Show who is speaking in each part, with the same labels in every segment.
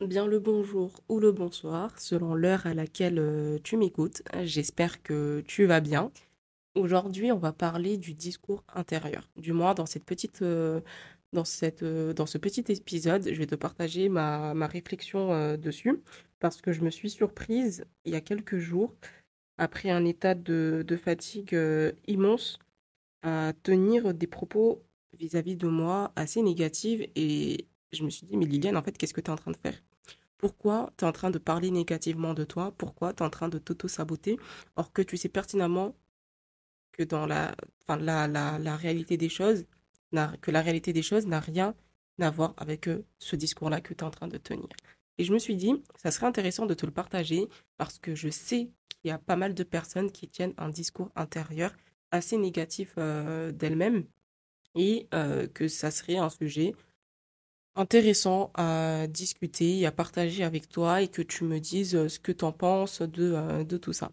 Speaker 1: bien le bonjour ou le bonsoir, selon l'heure à laquelle euh, tu m'écoutes. J'espère que tu vas bien. Aujourd'hui, on va parler du discours intérieur. Du moins, dans cette petite, euh, dans cette, euh, dans ce petit épisode, je vais te partager ma, ma réflexion dessus parce que je me suis surprise il y a quelques jours, après un état de, de fatigue immense, à tenir des propos vis-à-vis de moi assez négatifs et je me suis dit, mais Liliane, en fait, qu'est-ce que tu es en train de faire? Pourquoi tu es en train de parler négativement de toi? Pourquoi tu es en train de t'auto-saboter? Or que tu sais pertinemment que dans la, la, la, la réalité des choses, que la réalité des choses n'a rien à voir avec euh, ce discours-là que tu es en train de tenir. Et je me suis dit, ça serait intéressant de te le partager parce que je sais qu'il y a pas mal de personnes qui tiennent un discours intérieur assez négatif euh, d'elles-mêmes et euh, que ça serait un sujet intéressant à discuter et à partager avec toi et que tu me dises euh, ce que tu en penses de, euh, de tout ça.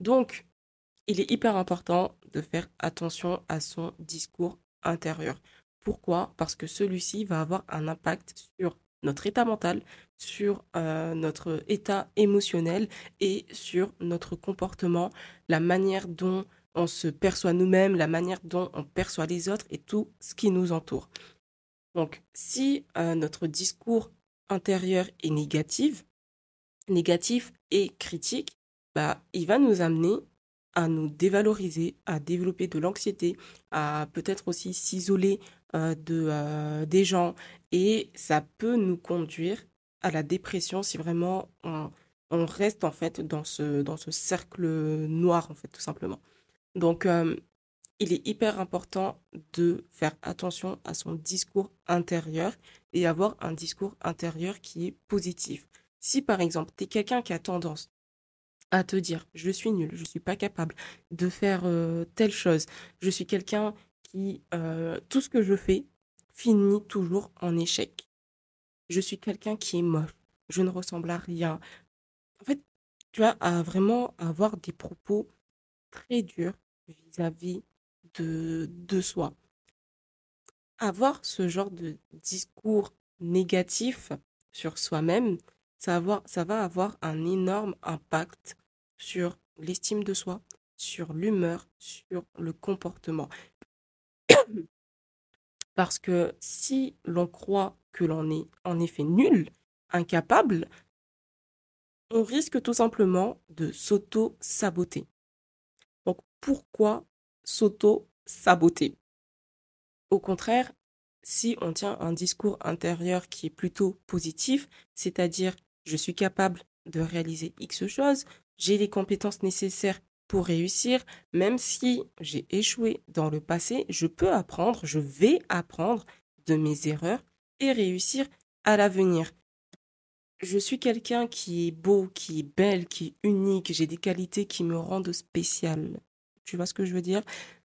Speaker 1: Donc, il est hyper important de faire attention à son discours intérieur. Pourquoi? Parce que celui-ci va avoir un impact sur notre état mental, sur euh, notre état émotionnel et sur notre comportement, la manière dont on se perçoit nous-mêmes, la manière dont on perçoit les autres et tout ce qui nous entoure. Donc, si euh, notre discours intérieur est négatif, négatif et critique, bah, il va nous amener à nous dévaloriser, à développer de l'anxiété, à peut-être aussi s'isoler euh, de, euh, des gens. Et ça peut nous conduire à la dépression si vraiment on, reste en fait dans ce, dans ce cercle noir, en fait, tout simplement. Donc, il est hyper important de faire attention à son discours intérieur et avoir un discours intérieur qui est positif. Si par exemple, tu es quelqu'un qui a tendance à te dire je suis nul, je suis pas capable de faire euh, telle chose, je suis quelqu'un qui euh, tout ce que je fais finit toujours en échec. Je suis quelqu'un qui est moche, je ne ressemble à rien. En fait, tu vas à vraiment avoir des propos très durs vis-à-vis de, soi. Avoir ce genre de discours négatif sur soi-même, ça, ça va avoir un énorme impact sur l'estime de soi, sur l'humeur, sur le comportement. Parce que si l'on croit que l'on est en effet nul, incapable, on risque tout simplement de s'auto-saboter. Donc pourquoi s'auto-saboter? Au contraire, si on tient un discours intérieur qui est plutôt positif, c'est-à-dire je suis capable de réaliser X choses, j'ai les compétences nécessaires pour réussir, même si j'ai échoué dans le passé, je peux apprendre, je vais apprendre de mes erreurs et réussir à l'avenir. Je suis quelqu'un qui est beau, qui est belle, qui est unique, j'ai des qualités qui me rendent spéciale. Tu vois ce que je veux dire?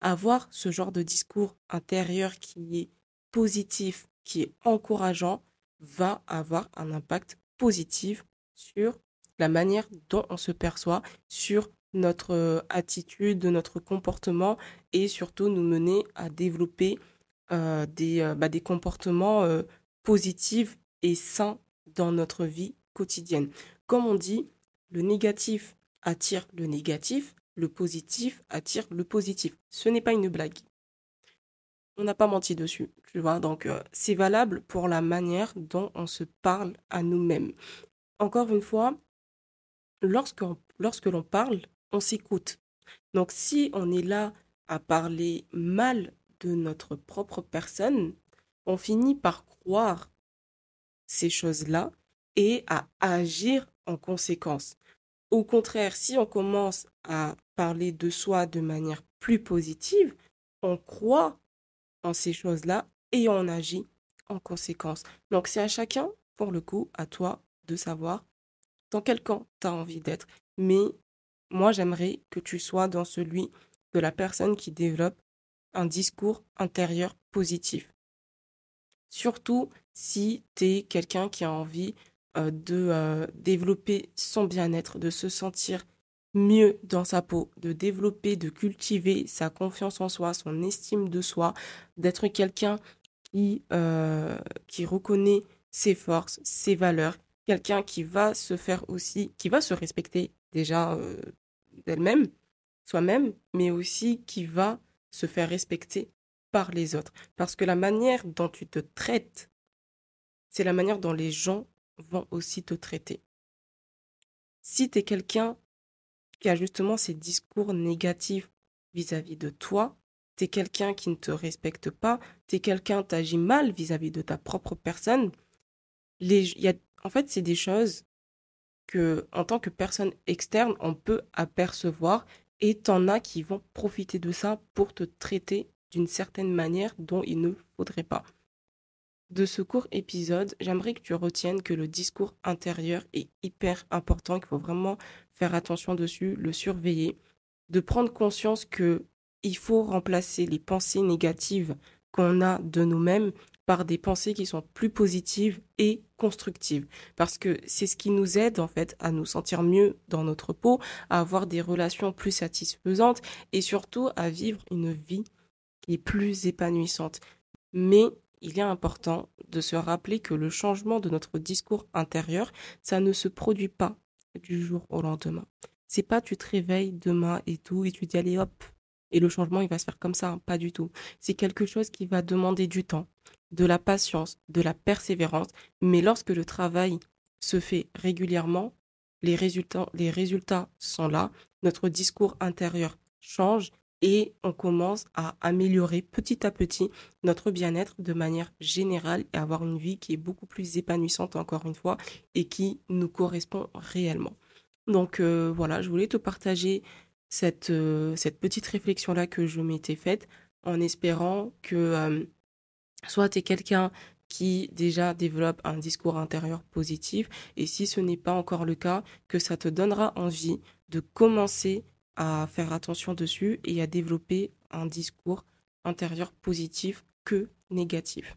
Speaker 1: Avoir ce genre de discours intérieur qui est positif, qui est encourageant, va avoir un impact positif sur la manière dont on se perçoit, sur notre euh, attitude, notre comportement et surtout nous mener à développer euh, des, euh, bah, des comportements positifs et sains dans notre vie quotidienne. Comme on dit, le négatif attire le négatif, le positif attire le positif. Ce n'est pas une blague. On n'a pas menti dessus, tu vois. Donc, euh, c'est valable pour la manière dont on se parle à nous-mêmes. Encore une fois, lorsqu'on, lorsque l'on parle, on s'écoute. Donc, si on est là à parler mal de notre propre personne, on finit par croire ces choses-là et à agir en conséquence. Au contraire, si on commence à parler de soi de manière plus positive, on croit en ces choses-là et on agit en conséquence. Donc c'est à chacun, pour le coup, à toi de savoir dans quel camp tu as envie d'être. Mais moi, j'aimerais que tu sois dans celui de la personne qui développe un discours intérieur positif. Surtout si tu es quelqu'un qui a envie euh, de euh, développer son bien-être, de se sentir mieux dans sa peau, de développer, de cultiver sa confiance en soi, son estime de soi, d'être quelqu'un qui, euh, reconnaît ses forces, ses valeurs quelqu'un qui va se faire aussi, qui va se respecter déjà euh, d'elle-même, soi-même, mais aussi qui va se faire respecter par les autres. Parce que la manière dont tu te traites, c'est la manière dont les gens vont aussi te traiter. Si tu es quelqu'un qui a justement ces discours négatifs vis-à-vis de toi, tu es quelqu'un qui ne te respecte pas, tu es quelqu'un qui agit mal vis-à-vis de ta propre personne, les, y a, en fait, c'est des choses que, en tant que personne externe, on peut apercevoir et t'en as qui vont profiter de ça pour te traiter d'une certaine manière dont il ne faudrait pas. De ce court épisode, j'aimerais que tu retiennes que le discours intérieur est hyper important, qu'il faut vraiment faire attention dessus, le surveiller, de prendre conscience que il faut remplacer les pensées négatives qu'on a de nous-mêmes par des pensées qui sont plus positives et constructives. Parce que c'est ce qui nous aide en fait à nous sentir mieux dans notre peau, à avoir des relations plus satisfaisantes et surtout à vivre une vie qui est plus épanouissante. Mais il est important de se rappeler que le changement de notre discours intérieur, ça ne se produit pas du jour au lendemain. C'est pas tu te réveilles demain et tout et tu dis allez hop et le changement il va se faire comme ça, hein, pas du tout. C'est quelque chose qui va demander du temps, de la patience, de la persévérance, mais lorsque le travail se fait régulièrement, les résultats, les résultats sont là, notre discours intérieur change et on commence à améliorer petit à petit notre bien-être de manière générale et avoir une vie qui est beaucoup plus épanouissante encore une fois et qui nous correspond réellement. Donc euh, voilà, je voulais te partager cette, euh, cette petite réflexion-là que je m'étais faite en espérant que euh, soit tu es quelqu'un qui déjà développe un discours intérieur positif et si ce n'est pas encore le cas, que ça te donnera envie de commencer à faire attention dessus et à développer un discours intérieur positif que négatif.